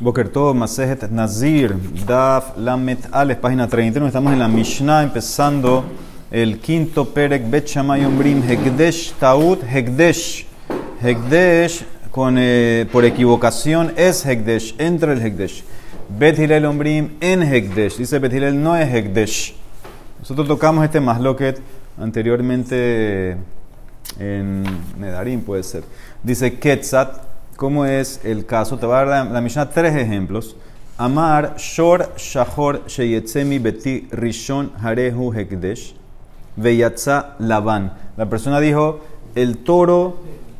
Boker Tov, Masejet Nazir, Daf Lamet Ales, página 31. Estamos en la Mishnah empezando el quinto Perek Bet Shamay Ombrim Hegdesh Taut Hegdesh. Hegdesh con, eh, por equivocación es Hegdesh, entra el Hegdesh. Bet Hilel Ombrim en Hegdesh. Dice Bet Hilel no es Hegdesh. Nosotros tocamos este Masloket anteriormente en Nedarim, puede ser. Dice Ketzat ¿Cómo es el caso? Te va a dar la, Mishnah tres ejemplos. Amar, Shor, Shahor, Sheyetzemi, Beti, Rishon, Harehu, Hekdesh, Veyatza, Laban. La persona dijo, el toro,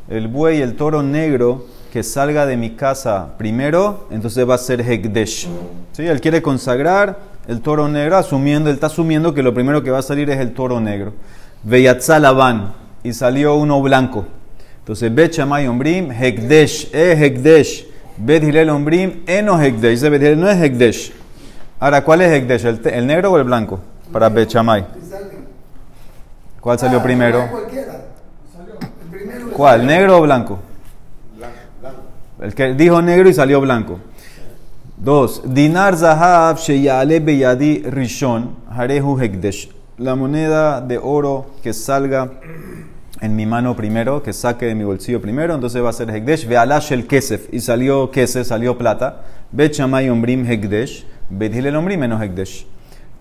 el buey, el toro negro que salga de mi casa primero, entonces va a ser Hekdesh. ¿Sí? Él quiere consagrar el toro negro, asumiendo, él está asumiendo que lo primero que va a salir es el toro negro. Veyatza, Laban. Y salió uno blanco. Entonces, Bet Ombrim, Hekdesh, eh Hekdesh. Bet Hilel Ombrim, Eno Hekdesh. Bet no es Hekdesh. Ahora, ¿cuál es Hekdesh? ¿El, negro o el blanco? Para Bet. ¿Cuál salió primero? ¿Cuál? ¿Negro o blanco? El que dijo negro y salió blanco. Dos. Dinar Zahav Sheyale Beyadi Rishon Harehu Hekdesh. La moneda de oro que salga en mi mano primero, que saque de mi bolsillo primero, entonces va a ser Hekdesh, Ve'alash el Kesef, y salió Kesef, salió plata, Bet Shamay Ombrim Hekdesh, Bet Hilel Ombrim menos Hekdesh.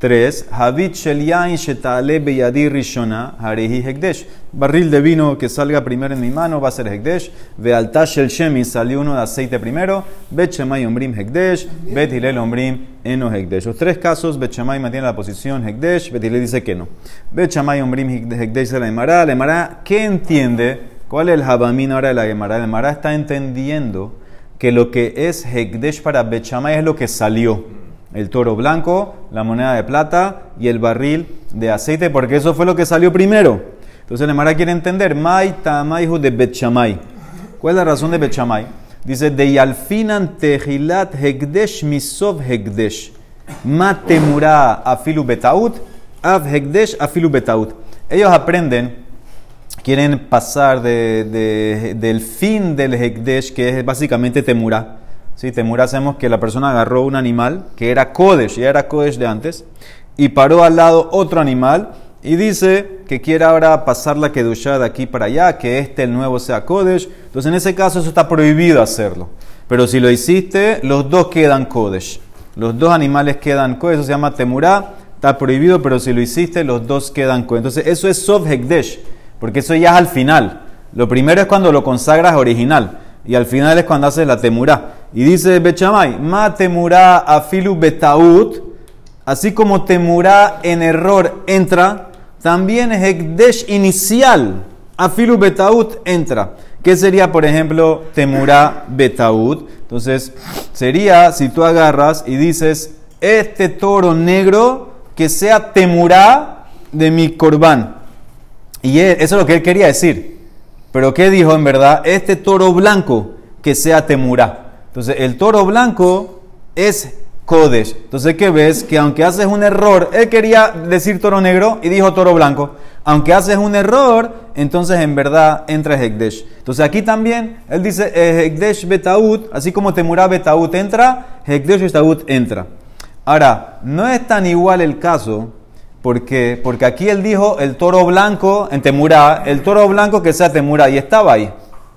3. Havit shel yain shetale beyadi rishona harehi hekdesh. Barril de vino que salga primero en mi mano va a ser hekdesh. Vealta shel shemi salió uno de aceite primero. Bet shemay ombrim hekdesh. Bet hilel ombrim eno hekdesh. Los tres casos, Bet shemay mantiene la posición hekdesh. Bet hilel dice que no. Bet shemay ombrim hekdesh de la Gemara. La Gemara, ¿qué entiende? ¿Cuál es el habamín ahora de la Gemara? La Gemara está entendiendo que lo que es hekdesh para Bet shemay es lo que salió el toro blanco, la moneda de plata y el barril de aceite, porque eso fue lo que salió primero. Entonces el Mara quiere entender, Mai Tamaihu de Betchamay. ¿Cuál es la razón de Betchamay? Dice, de Yalfinan Tejilat Hegdesh Misov Hegdesh. Matemura Afilu Betaut, Av Hegdesh Afilu Betaut. Ellos aprenden, quieren pasar de, del fin del Hegdesh, que es básicamente Temura Sí, Temura hacemos que la persona agarró un animal que era Kodesh, ya era Kodesh de antes, y paró al lado otro animal y dice que quiere ahora pasar la Kedushá de aquí para allá, que este el nuevo sea Kodesh. Entonces en ese caso eso está prohibido hacerlo. Pero si lo hiciste, los dos quedan Kodesh. Los dos animales quedan Kodesh, se llama Temurá, está prohibido, pero si lo hiciste, los dos quedan Kodesh. Entonces eso es Hekdesh, porque eso ya es al final. Lo primero es cuando lo consagras original, y al final es cuando haces la Temurá. Y dice Bechamay, ma temurá afilu betaut, así como temurá en error entra, también hekdesh inicial, afilu betaut entra. ¿Qué sería, por ejemplo, temurá betaut? Entonces, sería si tú agarras y dices, este toro negro que sea temurá de mi corbán. Y eso es lo que él quería decir. Pero ¿qué dijo en verdad? Este toro blanco que sea temurá. Entonces, el toro blanco es Kodesh. Entonces, ¿qué ves? Que aunque haces un error, él quería decir toro negro y dijo toro blanco. Aunque haces un error, entonces en verdad entra Hekdesh. Entonces aquí también, él dice eh, Hekdesh Betaut, así como Temurá Betaut entra, Hekdesh Betaut entra. Ahora, no es tan igual el caso, porque, porque aquí él dijo el toro blanco en Temurá, el toro blanco que sea Temurá, y estaba ahí.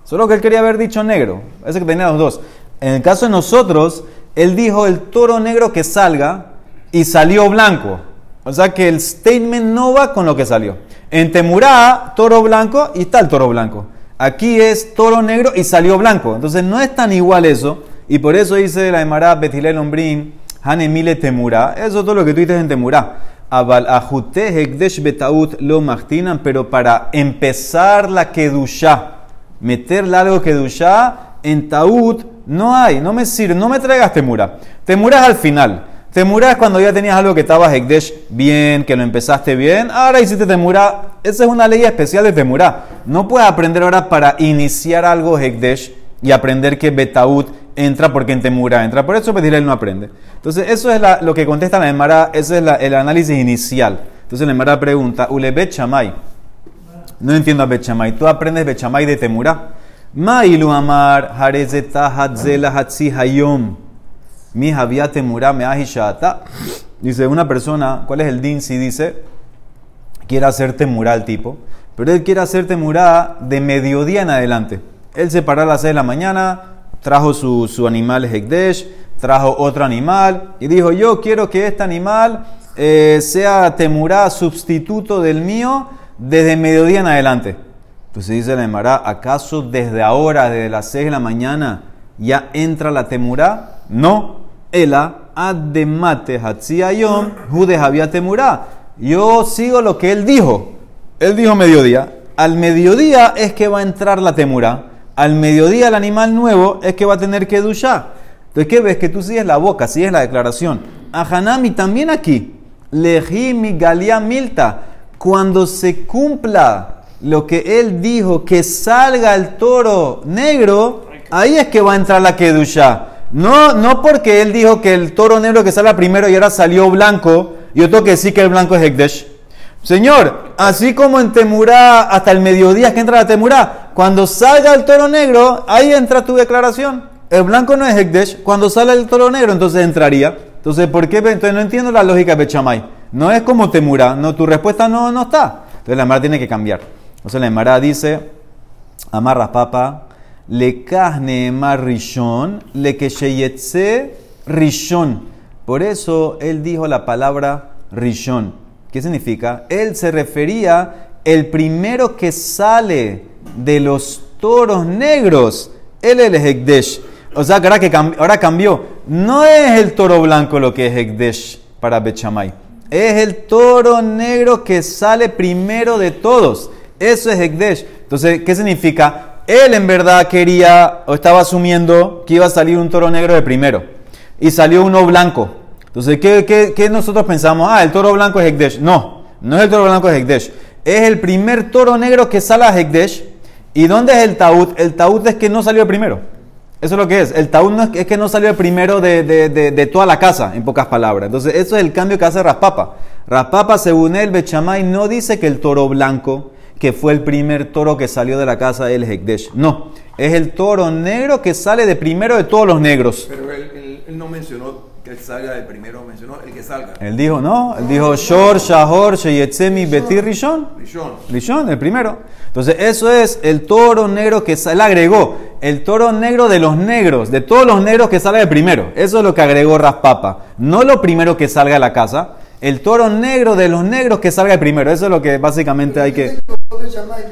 Solo que él quería haber dicho negro, ese que tenía los dos. En el caso de nosotros, él dijo el toro negro que salga y salió blanco. O sea que el statement no va con lo que salió. En Temurá, toro blanco y está el toro blanco. Aquí es toro negro y salió blanco. Entonces no es tan igual eso. Y por eso dice la Emara Betilel Ombrim, Hanemile Temurá. Eso es todo lo que tú dices en Temurá. Abal betaut lo machtinan, pero para empezar la kedusha, meterle algo kedusha, en taut no hay, no me sirve, no me traigas temura. Temura es al final. Temura es cuando ya tenías algo que estaba Hekdesh bien, que lo empezaste bien. Ahora hiciste temura. Esa es una ley especial de temura. No puedes aprender ahora para iniciar algo Hekdesh y aprender que Betaut entra porque en temura entra. Por eso él no aprende. Entonces, eso es lo que contesta la Emara. Ese es el análisis inicial. Entonces, la Emara pregunta: Ule Bechamay. No entiendo a Bechamay. ¿Tú aprendes Bechamay de temura? Ma'ilu amar hayom. Mi Javia Temurá me shata. Dice una persona, ¿cuál es el din si dice quiere hacer temurá al tipo? Pero él quiere hacer temurá de mediodía en adelante. Él se paró a las 6 de la mañana, trajo su, su animal Hekdesh, trajo otro animal y dijo, yo quiero que este animal eh, sea temurá sustituto del mío desde mediodía en adelante. Entonces dice la Emara, ¿acaso desde ahora, desde las 6 de la mañana, ya entra la temurá? No. Ela ademate hatziayom jude había temurá. Yo sigo lo que él dijo. Él dijo mediodía. Al mediodía es que va a entrar la temurá. Al mediodía el animal nuevo es que va a tener que duchar. Entonces, ¿qué ves? Que tú sigues la boca, sigues la declaración. A Hanami también aquí. Leji mi galia milta. Cuando se cumpla lo que él dijo, que salga el toro negro, ahí es que va a entrar la kedusha. No, no porque él dijo que el toro negro que salga primero y ahora salió blanco, yo tengo que decir que el blanco es Hekdesh. Señor, así como en Temurá, hasta el mediodía que entra la Temurá, cuando salga el toro negro, ahí entra tu declaración. El blanco no es Hekdesh, cuando sale el toro negro, entonces entraría. Entonces, ¿por qué? Entonces no entiendo la lógica de Bechamay. No es como Temurá, no, tu respuesta no, no está. Entonces la Emara tiene que cambiar. Entonces la Emara dice, amarras papa, le kahne rishon, le que rishon. Por eso él dijo la palabra rishon. ¿Qué significa? Él se refería el primero que sale de los toros negros. Él es el Hekdesh. O sea, ahora, que ahora cambió. No es el toro blanco lo que es Hekdesh para Bechamay. Es el toro negro que sale primero de todos. Eso es Hekdesh. Entonces, ¿qué significa? Él en verdad quería o estaba asumiendo que iba a salir un toro negro de primero. Y salió uno blanco. Entonces, ¿qué, nosotros pensamos? Ah, el toro blanco es Hekdesh. No, no es el toro blanco es Hekdesh. Es el primer toro negro que sale a Hekdesh. ¿Y dónde es el taúd? El taúd es que no salió de primero. Eso es lo que es. El taúd es, que no salió de primero de, de, toda la casa, en pocas palabras. Entonces, eso es el cambio que hace Raspapa. Raspapa, según él, Bechamay no dice que el toro blanco que fue el primer toro que salió de la casa del Hekdesh. No, es el toro negro que sale de primero de todos los negros. Pero él, no mencionó que él salga de primero, mencionó el que salga. Él dijo, no, él dijo Shor, Shahor, Sheyetzemi, Betir, Rishon. Rishon. Rishon, el primero. Entonces, eso es el toro negro que él agregó, el toro negro de los negros, de todos los negros que sale de primero. Eso es lo que agregó Raspapa. No lo primero que salga de la casa, el toro negro de los negros que salga de primero. Eso es lo que básicamente hay que no me llamáis,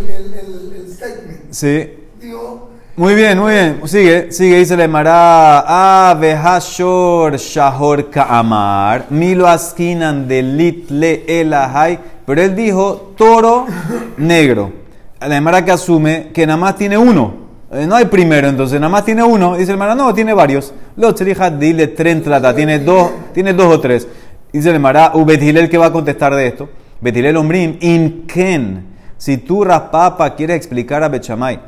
el, el, el, statement. Sí. Digo, muy bien, muy bien. Sigue, sigue, dice le mará. Ah, behashor shahor kaamar. Milo askinan de litle elahai. Pero él dijo toro negro. La mara que asume que nada más tiene uno. Eh, no hay primero, entonces nada más tiene uno. Dice el Mara, no, tiene varios. Lo tzrija dile tren trata, tiene dos, tiene dos o tres. Dice el Mara, el que va a contestar de esto. Betilel Ombrim, Ken. Si tú, Raspapa, quieres explicar a Bechamay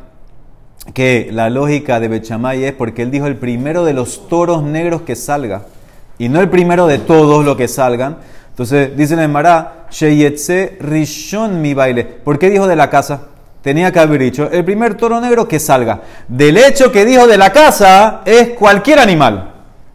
que la lógica de Bechamay es porque él dijo el primero de los toros negros que salga y no el primero de todos los que salgan. Entonces dice el Mará, Sheyetse Rishon mi baile. ¿Por qué dijo de la casa? Tenía que haber dicho el primer toro negro que salga. Del hecho que dijo de la casa es cualquier animal.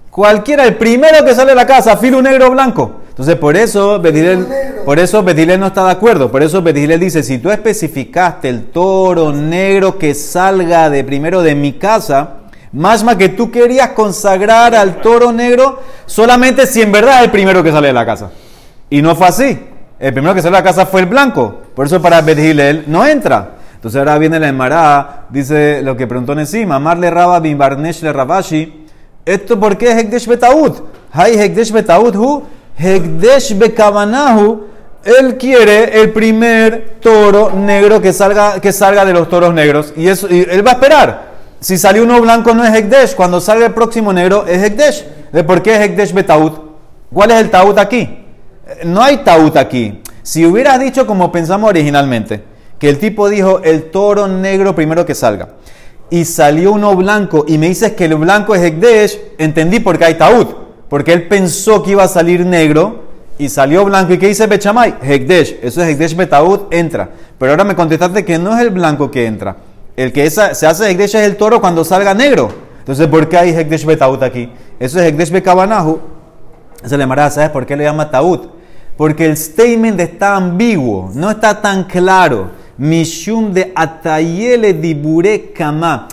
Cualquiera, el primero que sale de la casa, filo negro blanco. Entonces, por eso Betilel, por eso no está de acuerdo. Por eso Betilel dice, si tú especificaste el toro negro que salga de primero de mi casa, más más que tú querías consagrar al toro negro solamente si en verdad es el primero que sale de la casa. Y no fue así. El primero que sale de la casa fue el blanco. Por eso para Betilel no entra. Entonces ahora viene la Emara, dice lo que preguntó encima, Amarle Raba bin Barnesh le Rabashi. ¿Esto por qué es Hekdesh Betaud? Hay Hekdesh Betaud, hu Hekdesh Bekabanahu, él quiere el primer toro negro que salga, que salga de los toros negros. Y, eso, él va a esperar. Si salió uno blanco no es Hekdesh. Cuando salga el próximo negro es Hekdesh. ¿De por qué es Hekdesh Betaut? ¿Cuál es el Taut aquí? No hay Taut aquí. Si hubieras dicho como pensamos originalmente, que el tipo dijo el toro negro primero que salga, y salió uno blanco, y me dices que el blanco es Hekdesh, entendí por qué hay Taut porque él pensó que iba a salir negro y salió blanco. ¿Y qué dice Bechamay? Hekdesh. Eso es Hekdesh Betaud, entra. Pero ahora me contestaste que no es el blanco que entra. El que se hace Hekdesh es el toro cuando salga negro. Entonces, ¿por qué hay Hekdesh Betaut aquí? Eso es Hekdesh Bekabanahu. Se le llamará, ¿sabes por qué le llama Taut? Porque el statement está ambiguo, no está tan claro. Mishum de Atayele Dibure Kama.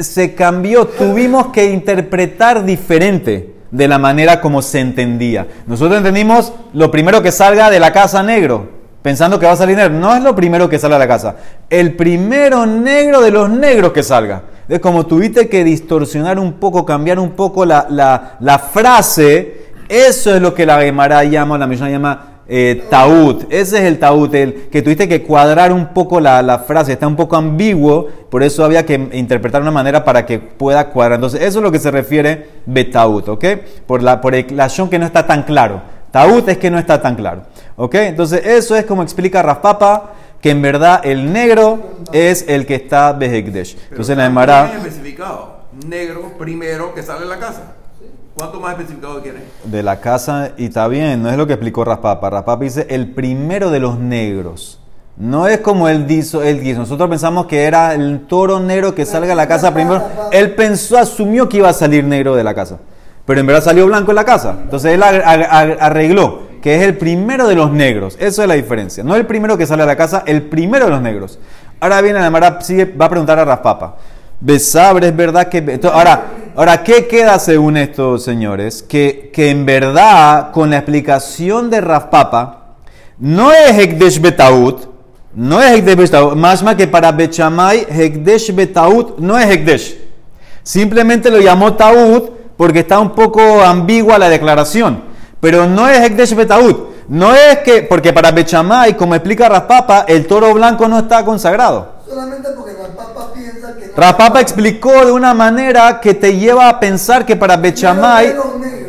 Se cambió, tuvimos que interpretar diferente de la manera como se entendía. Nosotros entendimos lo primero que salga de la casa negro, pensando que va a salir negro. No es lo primero que salga de la casa. El primero negro de los negros que salga. Es como tuviste que distorsionar un poco, cambiar un poco la, la, la frase. Eso es lo que la Gemara llama, la Mishnah llama eh, taúd. Ese es el taúd, el que tuviste que cuadrar un poco la, la, frase, está un poco ambiguo, por eso había que interpretar de una manera para que pueda cuadrar. Entonces, eso es lo que se refiere betaúd, ¿ok? Por la, por el que no está tan claro. Taúd es que no está tan claro, ¿ok? Entonces, eso es como explica Raspapa, que en verdad el negro es el que está Behekdesh. Entonces, la Emara. especificado. Negro primero que sale de la casa. ¿Cuánto más especificado quiere? De la casa, y está bien, no es lo que explicó Raspapa. Raspapa dice el primero de los negros. No es como él dijo, él dice. Nosotros pensamos que era el toro negro que salga de la casa primero. Él pensó, asumió que iba a salir negro de la casa. Pero en verdad salió blanco en la casa. Entonces él arregló que es el primero de los negros. Eso es la diferencia. No el primero que sale de la casa, el primero de los negros. Ahora viene la Mara, sigue, va a preguntar a Raspapa. Besabre, es verdad que... Ahora, ahora, ¿qué queda según estos señores? Que, que en verdad, con la explicación de Raspapa, no es Hekdesh Betaut, no es Hekdesh Betaut, más más que para Bechamay, Hekdesh Betaut no es Hekdesh. Simplemente lo llamó Taut porque está un poco ambigua la declaración. Pero no es Hekdesh Betaut. No es que, porque para Bechamay, como explica Raspapa, el toro blanco no está consagrado. Solamente porque Raspapa piensa que... No Rapapa explicó de una manera que te lleva a pensar que para Bechamay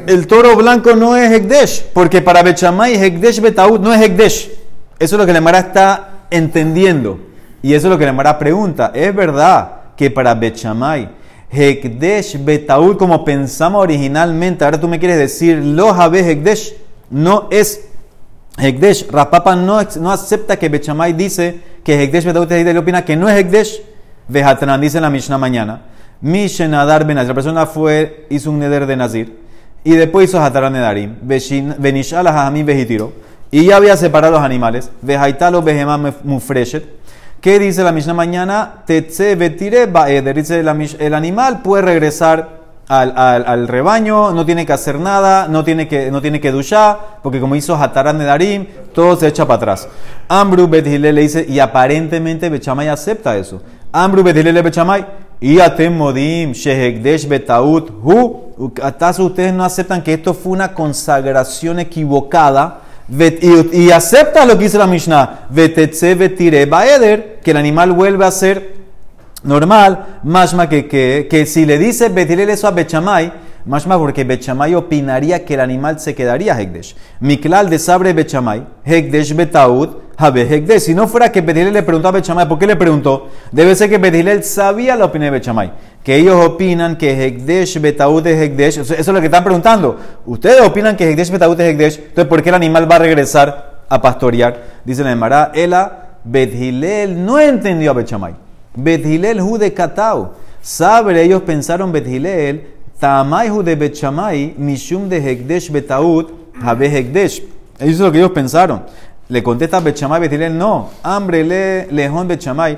el toro blanco no es Hekdesh, porque para Bechamay Hekdesh Betaut no es Hekdesh. Eso es lo que la Mara está entendiendo. Y eso es lo que la Mara pregunta. ¿Es verdad que para Bechamay Hekdesh Betaut, como pensamos originalmente, ahora tú me quieres decir, lo Jabe Hekdesh no es Hekdesh? Rapapa no, no acepta que Bechamay dice que Hekdesh Betaut es Hekdesh, opina que no es Hekdesh. Vejatran, dice la Mishnah mañana. Mishenadar ben La persona fue, hizo un neder de Nazir. Y después hizo Hataran Nedarim. Benishal Hahamim Vejitiro. Y ya había separado los animales. Vejaitalo Behemam Mufreshet. ¿Qué dice la Mishnah mañana? Tetze Betire Baeder. Dice el animal puede regresar al, rebaño, no tiene que hacer nada, no tiene que, no tiene que duchar, porque como hizo Hataran Nedarim, todo se echa para atrás. Ambru Bethile le dice, y aparentemente Bechamay acepta eso. Ambru Bedilele Bechamay. Y Atemodim, Shehekdesh Betaut, Hu. ¿Acaso ustedes no aceptan que esto fue una consagración equivocada? Y, acepta lo que dice la Mishnah. Vetetze Betire Baeder, que el animal vuelve a ser normal. Mashma que, que, que si le dice Betilel eso a Bechamay, Mashma porque Bechamay opinaría que el animal se quedaría Hekdesh. Miklal de Sabre Bechamay, Hekdesh Betaud, Habe Hekdesh. Si no fuera que Betilel le preguntó a Bechamay, ¿por qué le preguntó? Debe ser que Betilel sabía la opinión de Bechamay. Que ellos opinan que Hekdesh Betaud es Hekdesh. Eso es lo que están preguntando. Ustedes opinan que Hekdesh Betaud es Hekdesh. Entonces, ¿por qué el animal va a regresar a pastorear? Dice la Emara, Ela, Betilel no entendió a Bechamay. Bethilel hu de Katau. Sabre, ellos pensaron Bethilel, Tamay de Betchamay, Mishum de Hekdesh Betaut, Habe Hekdesh. Eso es lo que ellos pensaron. Le contesta Betchamay, Bethilel, no. Hambre le lejón Betchamay.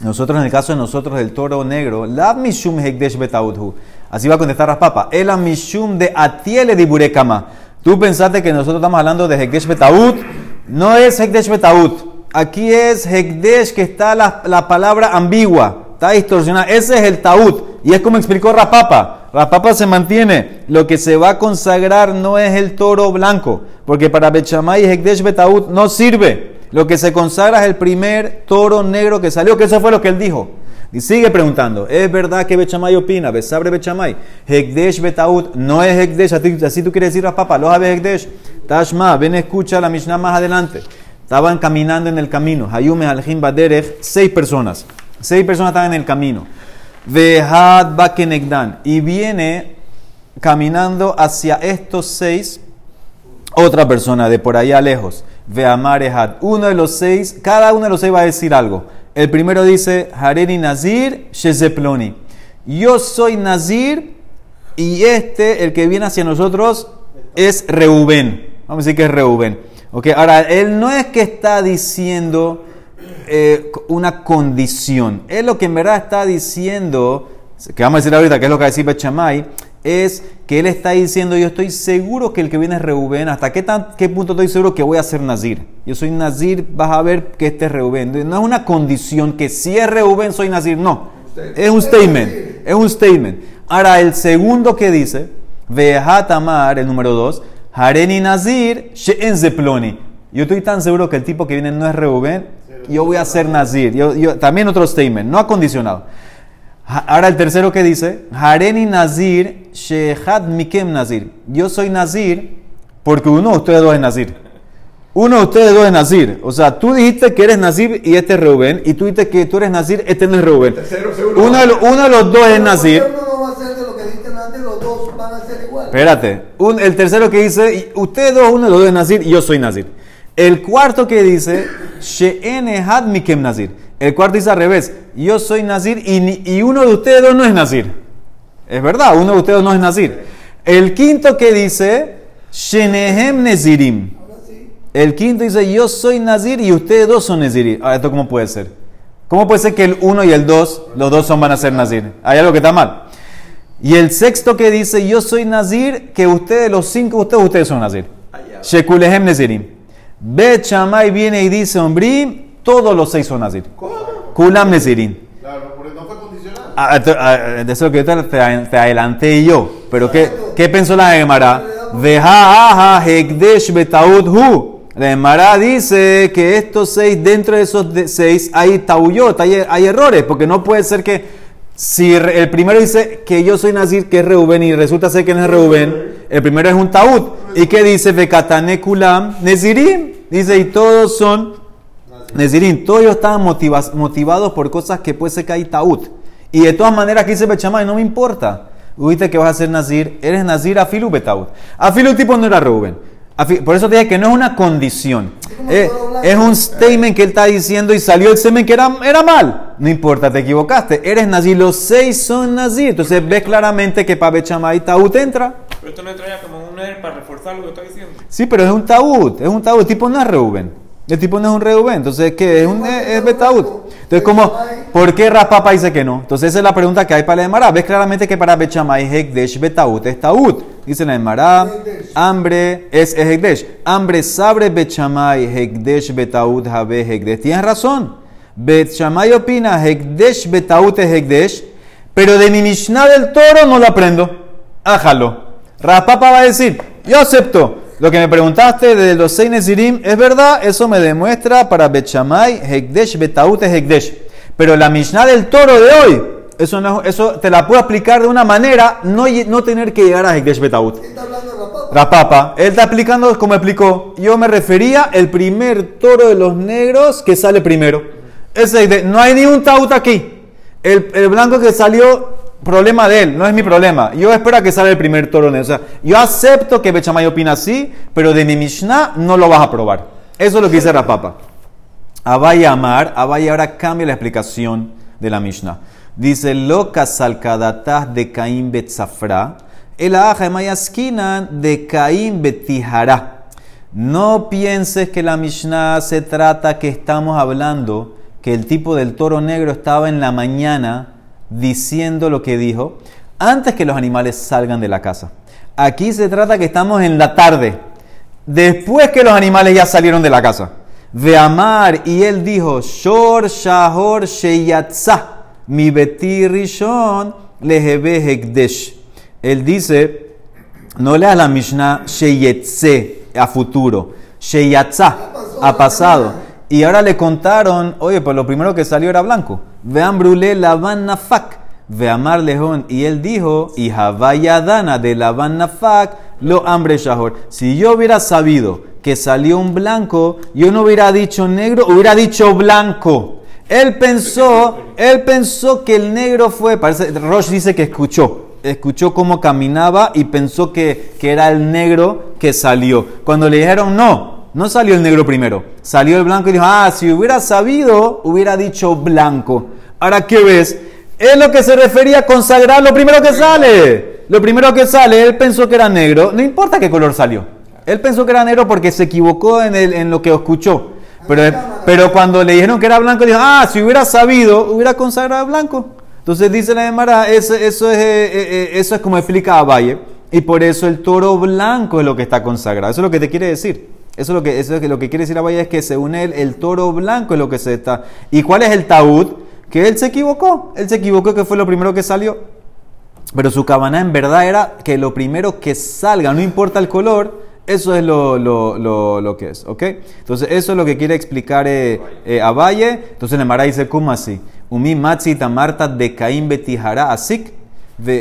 Nosotros, en el caso de nosotros, del toro negro, la Mishum Hekdesh Betaut hu. Así va a contestar Raspapa. El Mishum de Atiele de Burekama. Tú pensaste que nosotros estamos hablando de Hekdesh Betaut. No es Hekdesh Betaut aquí es Hekdesh, que está la, la, palabra ambigua, está distorsionada. Ese es el taúd. Y es como explicó Rapapa. Rapapa se mantiene. Lo que se va a consagrar no es el toro blanco, porque para Bechamay y Hekdesh Betaúd no sirve. Lo que se consagra es el primer toro negro que salió, que eso fue lo que él dijo. Y sigue preguntando, ¿es verdad que Bechamay opina? ¿Besabre Bechamay? Hekdesh Betaud no es Hekdesh, así tú quieres decir a papá, lo sabe Hekdesh. Tashma, ven escucha la Mishnah más adelante. Estaban caminando en el camino. Hayume al Baderech, seis personas. Seis personas estaban en el camino. Vehad Bakenegdan. Y viene caminando hacia estos seis otra persona de por allá lejos. Veamar Ehad. Uno de los seis, cada uno de los seis va a decir algo. El primero dice, Hareni Nazir Shezeploni. yo soy Nazir y este, el que viene hacia nosotros, es Reubén. Vamos a decir que es Reubén. Okay, ahora, él no es que está diciendo eh, una condición. Él lo que en verdad está diciendo, que vamos a decir ahorita, que es lo que va a decir Bechamay, es que él está diciendo, yo estoy seguro que el que viene es Reubén. ¿Hasta qué, tan, qué punto estoy seguro que voy a ser Nazir? Yo soy Nazir, vas a ver que este es Reubén. No es una condición que si es Reubén soy Nazir, no. Es un statement. Es un statement. Ahora, el segundo que dice, Vejatamar, el número dos, Hareni Nazir, She'en Zeploni. Yo estoy tan seguro que el tipo que viene no es Reubén, yo voy a ser Nazir. Yo, yo, también otro statement, no acondicionado. Ahora el tercero que dice, Hareni Nazir, Shehad Mikem Nazir. Yo soy Nazir porque uno de ustedes dos es Nazir. Uno de ustedes dos es Nazir. O sea, tú dijiste que eres Nazir y este es Reuben. Y tú dijiste que tú eres Nazir, este no es Reuben. Tercero. Uno de, los- uno de los dos es Nazir. Espérate. Un- el tercero que dice, ustedes dos, uno de los dos es Nazir y yo soy Nazir. El cuarto que dice, She'en Ehad Mikem Nazir. El cuarto dice al revés, yo soy Nazir y, ni- y uno de ustedes dos no es Nazir. Es verdad, uno de ustedes no es Nazir. El quinto que dice, Shenehem Nezirim. El quinto dice, yo soy Nazir y ustedes dos son Nezirim. Ahora, ¿esto cómo puede ser? ¿Cómo puede ser que el uno y el dos, los dos son, van a ser Nazir? Hay algo que está mal. Y el sexto que dice, yo soy Nazir, que ustedes, los cinco, ustedes, ustedes son Nazir. Shekulehem Nezirim. Bet Shammai viene y dice, hombre, todos los seis son Nazir. ¿Cómo? Kulam Nezirim. Claro, porque no fue condicional. Ah, ah, ah, De eso que te, adelanté yo. Pero ¿qué, qué pensó la Gemara? Deja hekdesh betaud hu. La Gemara dice que estos seis, dentro de esos seis, hay tauyot, hay, hay errores, porque no puede ser que si el primero dice que yo soy Nazir, que es Reuben, y resulta ser que no es Reuben, el primero es un taud. ¿Y qué dice? Vekatane kulam nezirim. Dice, y todos son Nezirim, todos ellos estaban motivas- motivados por cosas que puede ser que hay taúd. Y de todas maneras, aquí dice Bechamay, no me importa. Viste que vas a ser Nazir, eres Nazir afilu betaúd. Afilu tipo no era. Afi- Por eso te dije que no es una condición. como Eh, es un statement que él está diciendo y salió el semen que era, era mal. No importa, te equivocaste. Eres Nazir, los seis son Nazir. Entonces ves claramente que para Bechamay taúd entra. Pero esto no entraña como un er para reforzar lo que está diciendo. Sí, pero es un taúd, es un taúd, el tipo no es Reuben. El tipo no es un Reuben, entonces ¿qué? Es un es, betaúd. Entonces, como, ¿por qué Rapapa dice que no? Entonces esa es la pregunta que hay para la Emara. Ves claramente que para Bechamay Hekdesh Betaúd es taúd. Dice la Emara, hambre es, es Hekdesh. Hambre sabre Bechamay Hekdesh Betaúd Habe Hekdesh. Tienes razón. Bechamay opina Hekdesh Betaúd es Hekdesh, pero de mi Mishnah del Toro no lo aprendo. Ájalo. Rapapa va a decir, yo acepto. Lo que me preguntaste de los seis Nezirim es verdad, eso me demuestra para Bechamay, Hekdesh, Betaut es Hekdesh. Pero la Mishnah del toro de hoy, eso, no, eso te la puedo explicar de una manera, no, no tener que llegar a Hekdesh Betaut. ¿Quién está hablando de la papa? Rapapa, él está explicando como explicó. Yo me refería el primer toro de los negros que sale primero. Ese no hay ni un taut aquí. El, el blanco que salió, problema de él, no es mi problema. Yo espero a que salga el primer toro. O sea, yo acepto que Bechamay opina así, pero de mi Mishnah no lo vas a probar. Eso es lo que dice Rapapa. Abai Amar, Abai ahora cambia la explicación de la Mishnah. Dice, lo casalcadatas de Caín betzafra, el aja mayaskinan de Caín betijara. No pienses que la Mishnah se trata que estamos hablando que el tipo del toro negro estaba en la mañana diciendo lo que dijo antes que los animales salgan de la casa. Aquí se trata que estamos en la tarde, después que los animales ya salieron de la casa. De amar, y él dijo, Shor Shahor Sheyatza, mi beti rishon hekdesh. Él dice, no leas la Mishnah Sheyetze a futuro, Sheyatza a pasado. Y ahora le contaron, oye, pues lo primero que salió era blanco. Vean brulé lavan nafak. Veamar lejón. Y él dijo, y dana de lavan nafak, lo hambre shahor. Si yo hubiera sabido que salió un blanco, yo no hubiera dicho negro, hubiera dicho blanco. Él pensó, él pensó que el negro fue, parece, Rosh dice que escuchó, escuchó cómo caminaba y pensó que, que era el negro que salió. Cuando le dijeron no, no salió el negro primero, salió el blanco y dijo, ah, si hubiera sabido, hubiera dicho blanco. Ahora, ¿qué ves? Es lo que se refería a consagrar lo primero que sale. Lo primero que sale, él pensó que era negro. No importa qué color salió. Él pensó que era negro porque se equivocó en, el- lo que escuchó. Pero, pero cuando le dijeron que era blanco, dijo, ah, si hubiera sabido, hubiera consagrado blanco. Entonces dice la Gemara, eso, es, eh, eh, eso es como explica a Valle. Y por eso el toro blanco es lo que está consagrado. Eso es lo que te quiere decir. Eso es lo que, eso es lo que quiere decir a Valle es que según él, el toro blanco es lo que se está. ¿Y cuál es el taúd? Que él se equivocó. Él se equivocó que fue lo primero que salió. Pero su cabana en verdad era que lo primero que salga, no importa el color, eso es lo, lo, lo, lo que es, ¿ok? Entonces, eso es lo que quiere explicar eh, eh, a. Entonces, Nemara dice, ¿cómo así? Umi matzi tamarta de Caín betijara asik.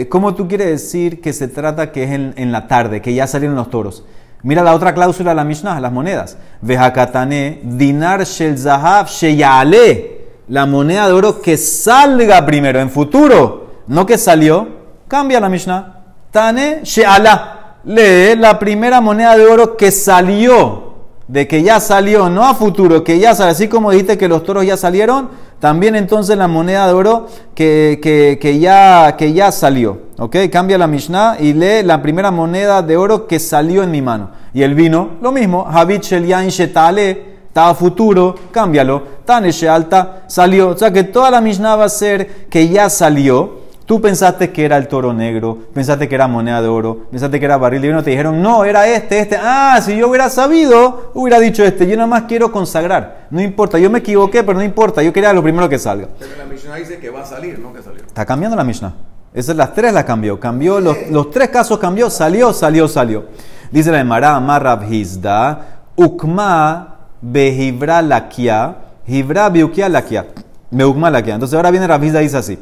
¿Cómo tú quieres decir que se trata que es en, en la tarde, que ya salieron los toros? Mira la otra cláusula de la Mishnah, las monedas. Vejakatane, dinar shel zahav sheyale. La moneda de oro que salga primero, en futuro, no que salió. Cambia la Mishnah. Tane she'ala. Lee la primera moneda de oro que salió. De que ya salió, no a futuro, que ya salió. Así como dijiste que los toros ya salieron, también entonces la moneda de oro que, que, que ya, que ya salió. ¿Ok? Cambia la Mishnah y lee la primera moneda de oro que salió en mi mano. Y el vino, lo mismo. Habit shel yain shetale estaba futuro, cámbialo. Tane alta, salió. O sea que toda la Mishnah va a ser que ya salió. Tú pensaste que era el toro negro, pensaste que era moneda de oro, pensaste que era barril de vino, te dijeron, no, era este, este. Ah, si yo hubiera sabido, hubiera dicho este. Yo nada más quiero consagrar. No importa, yo me equivoqué, pero no importa. Yo quería lo primero que salga. Pero la Mishnah dice que va a salir, no que salió. Está cambiando la Mishnah. Esas las tres las cambió. Cambió los, los tres casos cambió, salió, salió, salió. Dice la Emara, Amar Rab Hizda, Ukma behibra lakia, hibra biukia lakia, beukma lakia. Entonces ahora viene Rab Hizda y dice así.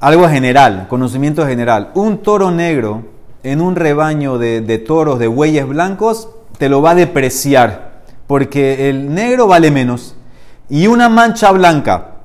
Algo general, conocimiento general. Un toro negro en un rebaño de, de toros de bueyes blancos te lo va a depreciar, porque el negro vale menos. Y una mancha blanca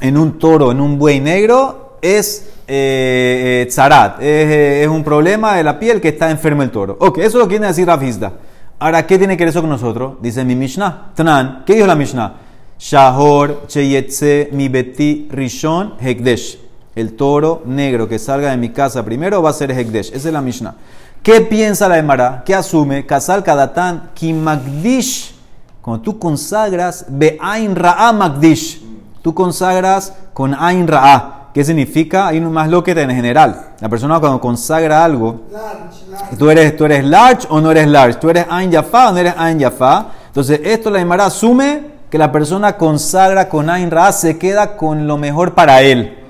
en un toro, en un buey negro, es eh, eh, tzarat, es, eh, es un problema de la piel que está enfermo el toro. Ok, eso lo quiere decir Rafizda. Ahora, ¿qué tiene que ver eso con nosotros? Dice mi Mishnah. Tnan, ¿qué dijo la Mishnah? Shahor cheyetze mi beti rishon hekdesh. El toro negro que salga de mi casa primero va a ser hekdesh. Esa es la Mishnah. ¿Qué piensa la Emara? ¿Qué asume? Kasal kadatán kimagdish. Cuando tú consagras be'ain ra'a magdish. Tú consagras con ain ra'a. ¿Qué significa? Hay un más lo que en general. La persona cuando consagra algo, Large, large. ¿Tú eres, ¿Tú eres large o no eres large? ¿Tú eres Ain Yafa o no eres Ain Yafa? Entonces, esto la Gemara asume que la persona consagra con Ain Ra, se queda con lo mejor para él.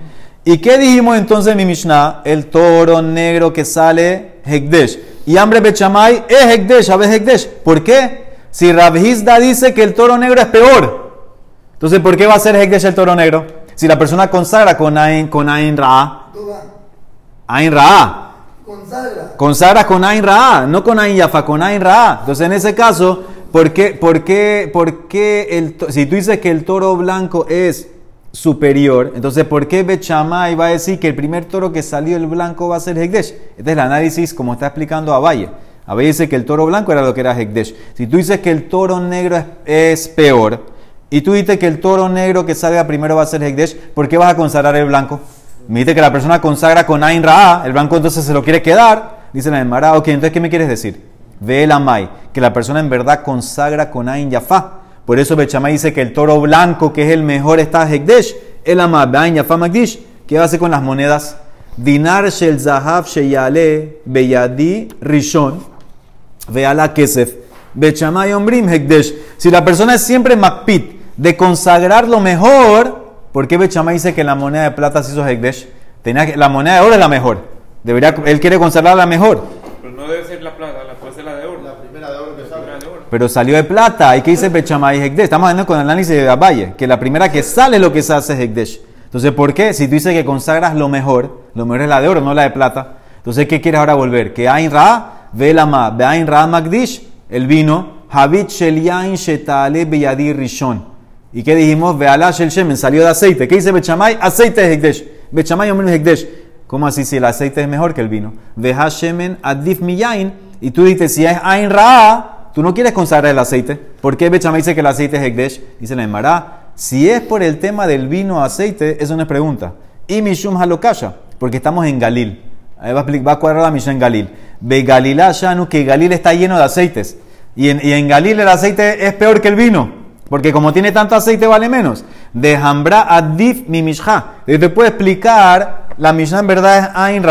¿Y qué dijimos entonces en mi Mishnah? El toro negro que sale, Hekdesh. Y hambre Bechamay es Hekdesh, a veces Hekdesh. ¿Por qué? Si Rabhizda dice que el toro negro es peor. Entonces, ¿por qué va a ser Hekdesh el toro negro? Si la persona consagra con Ain, con Ain Ra. Ain Ra. Consagra. Consagras con Ain Ra, no con Ain Yafa, con Ain Ra. Entonces, en ese caso, ¿por qué, por qué, por qué el, si tú dices que el toro blanco es superior, entonces, ¿por qué Bechamay va a decir que el primer toro que salió el blanco va a ser Hekdesh? Este es el análisis, como está explicando Abaye. Abaye dice que el toro blanco era lo que era Hekdesh. Si tú dices que el toro negro es, peor, y tú dices que el toro negro que salga primero va a ser Hekdesh, ¿por qué vas a consagrar el blanco? Me dice que la persona consagra con Ain Ra, el blanco entonces se lo quiere quedar. Dice la Emara, ok, entonces ¿qué me quieres decir? Ve el que la persona en verdad consagra con Ain Yafa. Por eso Bechamay dice que el toro blanco, que es el mejor, está Hekdesh. El Amay, Ain Yafa Magdish. ¿Qué hacer con las monedas? Dinar shel zahav sheyale beyadi rishon veala kesef. Bechamay ombrim hekdesh. Si la persona es siempre makpit de consagrar lo mejor, ¿por qué Bechamay dice que la moneda de plata se hizo hekdesh? Tenía que- la moneda de oro es la mejor. Debería, él quiere consagrar la mejor. Pero no debe ser la plata, la puede ser la de oro. La primera de oro que La sale. primera de oro. Pero salió de plata. ¿Y qué dice Bechamay hekdesh? Estamos hablando con el análisis de Abaye, que la primera que sale lo que se hace es hekdesh. Entonces, ¿por qué? Si tú dices que consagras lo mejor, lo mejor es la de oro, no la de plata. Entonces, ¿qué quieres ahora volver? Que Ain Ra, Velama, Be Ain Ra Magdish, el vino, Habit Shel Yain Shetale Beyadi Rishon. ¿Y qué dijimos? Veala Shel Shemen, salió de aceite. ¿Qué dice Bechamay? Aceite de Hekdesh. Bechamay Omer Hekdesh. ¿Cómo así si el aceite es mejor que el vino? Veja Shemen Adif Miyain. Y tú dices, si es Ain Ra, tú no quieres consagrar el aceite. ¿Por qué Bechamay dice que el aceite es Hekdesh? Dice la Emara, si es por el tema del vino aceite, eso no es pregunta. Y Mishum Halokasha, porque estamos en Galil. Ahí va a, cuadrar la Mishnah en Galil. Ve Galilá Shanu, que Galil está lleno de aceites. Y en, y en Galil el aceite es peor que el vino. Porque como tiene tanto aceite vale menos. De Hambra Adif mi Mishha. Y te puede explicar, la Mishnah en verdad es Ain.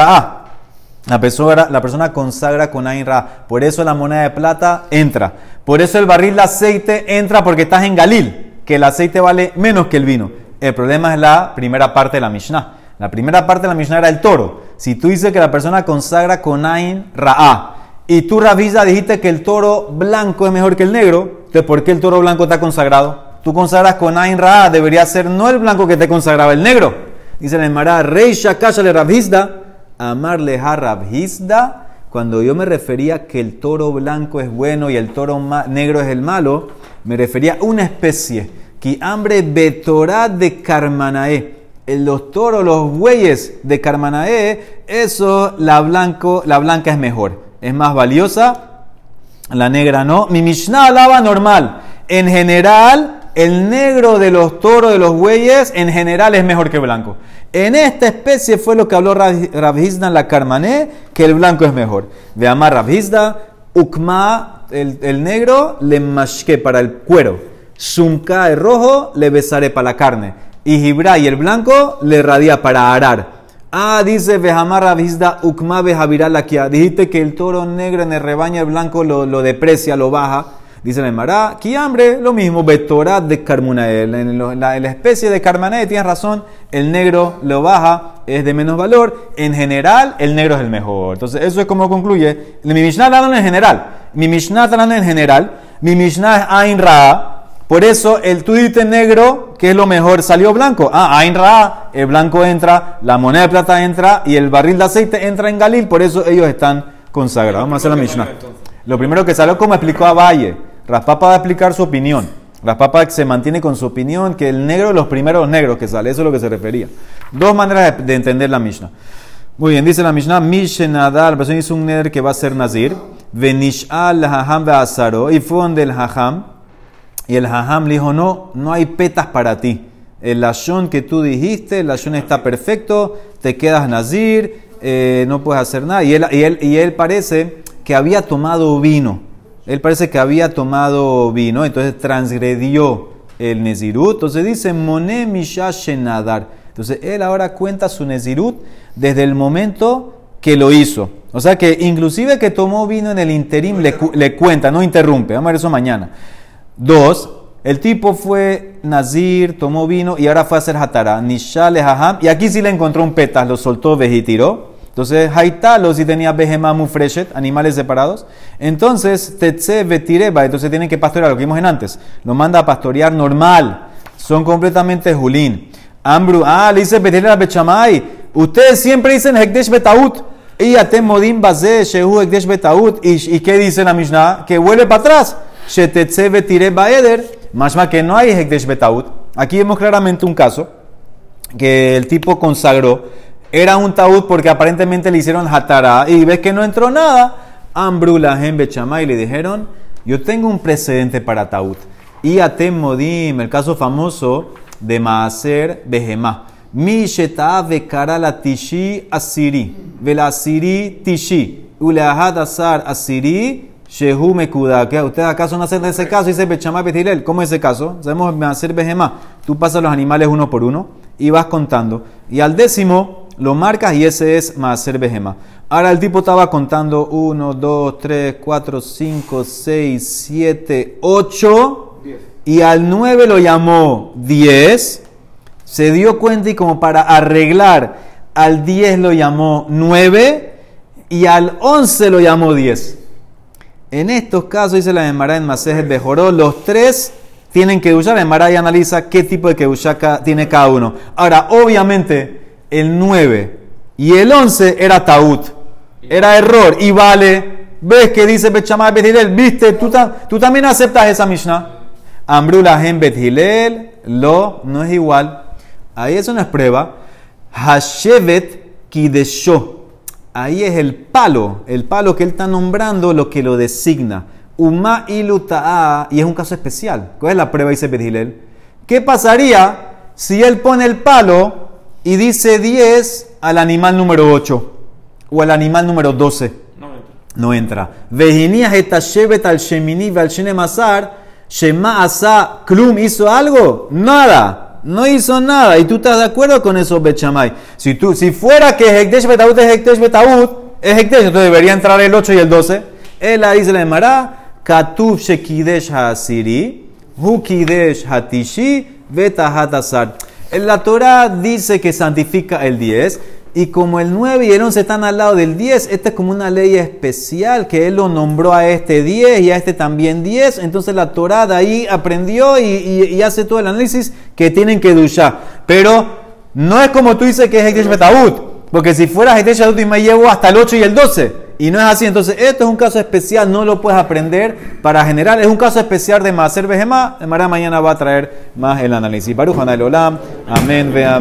La persona, la persona consagra con Ain Ra. Por eso la moneda de plata entra. Por eso el barril de aceite entra porque estás en Galil, que el aceite vale menos que el vino. El problema es la primera parte de la Mishnah. La primera parte de la Mishnah era el toro. Si tú dices que la persona consagra con Ain Ra'a y tú, Ravisa, dijiste que el toro blanco es mejor que el negro, entonces ¿por qué el toro blanco está consagrado? Tú consagras con Ain Ra'a, debería ser no el blanco que te consagraba, el negro. Dice la Emara, Rey Shakasha le amarle a Rabhizda, cuando yo me refería que el toro blanco es bueno y el toro negro es el malo, me refería a una especie, que hambre betorá de Carmanae. Los toros, los bueyes de Carmanae, eso la, blanco, la blanca es mejor, es más valiosa, la negra no. Mi Mishnah hablaba normal. En general, el negro de los toros de los bueyes, en general es mejor que blanco. En esta especie fue lo que habló en la Carmané, que el blanco es mejor. De amar Ukma, el, negro, le mashke para el cuero. Sumka, el rojo, le besaré para la carne. Y Gibra el blanco, le radia para arar. Ah, dice Vehamar Ravizda Ukma Vejavirá Lakia. Dijiste que el toro negro en el rebaño el blanco lo deprecia, lo baja. Dice la Emara, hambre lo mismo, Betorat de Carmunael. En, la, en la especie de Carmanael, tienes razón, el negro lo baja, es de menos valor. En general, el negro es el mejor. Entonces, eso es como concluye. Mi Mishnah está hablando en general. Mi Mishnah está hablando en general. Mi Mishnah es Ain Ra. Por eso el tú negro, que es lo mejor, salió blanco. Ah, Ain Ra, el blanco entra, la moneda de plata entra y el barril de aceite entra en Galil. Por eso ellos están consagrados. Vamos a hacer la Mishnah. Lo primero que salió, como explicó a Valle, Raspapa va a explicar su opinión. Raspapa se mantiene con su opinión que el negro, los primeros negros que sale, eso es lo que se refería. Dos maneras de, de entender la Mishnah. Muy bien, dice la Mishnah, Mishenada, la persona hizo un neder que va a ser Nazir, Venishal Haham Beazaro, y fue donde el Haham, y el Haham le dijo, no, no hay petas para ti. El lashon que tú dijiste, el lashon está perfecto, te quedas nazir, eh, no puedes hacer nada. Y él parece que había tomado vino. Él parece que había tomado vino, entonces transgredió el nezirut. Entonces dice, Moné Mishash Nadar. Entonces él ahora cuenta su nezirut desde el momento que lo hizo. O sea que inclusive que tomó vino en el interim le, le cuenta, no interrumpe. Vamos a ver eso mañana. Dos, el tipo fue Nazir, tomó vino y ahora fue a hacer Hatara. Nishale. Y aquí sí le encontró un petas, lo soltó, vejitiró. Entonces, Haitalo si tenía Behemamu Freshet, animales separados. Entonces, Tetse Vetireba, entonces tienen que pastorear, lo que vimos en antes. Lo manda a pastorear normal. Son completamente Julín. Ambru, ah, le dice Betireba Bechamay. Ustedes siempre dicen Hekdesh Betaut. Y Atem Modim Bazé, Shehu Hekdesh Betaut. ¿Y, ¿Y qué dice la Mishnah? Que vuelve para atrás. Shetetse Vetireba Eder. Mashma que no hay Hekdesh Betaut. Aquí vemos claramente un caso que el tipo consagró. Era un taúd porque aparentemente le hicieron hatara y ves que no entró nada. Ambrula Bechamá y le dijeron, yo tengo un precedente para taúd. Y Atem Modim, el caso famoso de Maaser Behemá. Mi sheta vekara la tishi asiri, vela asiri tishi, uleahad asar asiri, shehu mekuda. ¿Ustedes acaso no hacen de ese caso? Dice Bechamá Betilel. ¿Cómo es ese caso? Sabemos Maaser Behemá. Tú pasas los animales uno por uno y vas contando. Y al décimo lo marcas y ese es Maaser Behemá. Ahora el tipo estaba contando 1, 2, 3, 4, 5, 6, 7, 8 y al 9 lo llamó 10. Se dio cuenta y como para arreglar al 10 lo llamó 9 y al 11 lo llamó 10. En estos casos, dice la Emara en Masejes Bejoró, los tres tienen que usar. La Emara y analiza qué tipo de que tiene cada uno. Ahora, obviamente, el 9 y el 11 era taúd, era error y vale. ¿Ves que dice Bechamay Bethilel? ¿Viste? ¿Tú, tú también aceptas esa Mishnah. Ambrula en Bethilel, lo, no es igual. Ahí eso no es prueba. Hashevet Kidesho. Ahí es el palo, el palo que él está nombrando, lo que lo designa. Uma iluta'a, y es un caso especial. ¿Cuál es la prueba? Dice Bethilel. ¿Qué pasaría si él pone el palo y dice 10 al animal número 8 o al animal número 12. No entra. Vejinías etashevet al shemini al shenemazar, shema asa klum hizo algo? Nada. No hizo nada. ¿Y tú estás de acuerdo con eso, Bechamay? Si, tú, si fuera que Hekdesh Betaut es Hekdesh Betaut, es Hekdesh, entonces debería entrar el 8 y el 12. Él la dice la Emara, Katuv Shekidesh Haasiri, Hu Kidesh Hatishi, Betahat Asar. En la Torah dice que santifica el 10. Y como el 9 y el 11 están al lado del 10, esta es como una ley especial que él lo nombró a este 10 y a este también 10. Entonces la Torah de ahí aprendió y, y- y hace todo el análisis que tienen que duchar. Pero no es como tú dices que es Hekdesh Betaut. Porque si fuera Hekdesh Betaut y me llevo hasta el 8 y el 12. Y no es así. Entonces esto es un caso especial, no lo puedes aprender para general. Es un caso especial de Maser Behemá. De manera mañana va a traer más el análisis. Baruch Olam. Amén. Ve